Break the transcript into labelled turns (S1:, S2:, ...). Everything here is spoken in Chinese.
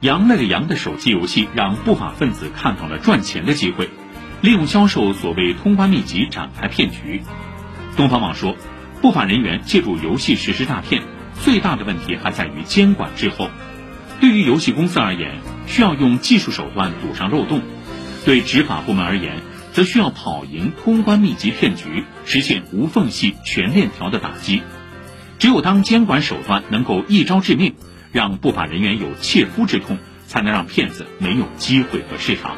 S1: 羊那个羊的手机游戏让不法分子看到了赚钱的机会，利用销售所谓通关秘籍展开骗局。东方网说，不法人员借助游戏实施诈骗，最大的问题还在于监管滞后。对于游戏公司而言，需要用技术手段堵上漏洞；对执法部门而言，则需要跑赢通关秘籍骗局，实现无缝隙、全链条的打击。只有当监管手段能够一招致命，让不法人员有切肤之痛，才能让骗子没有机会和市场。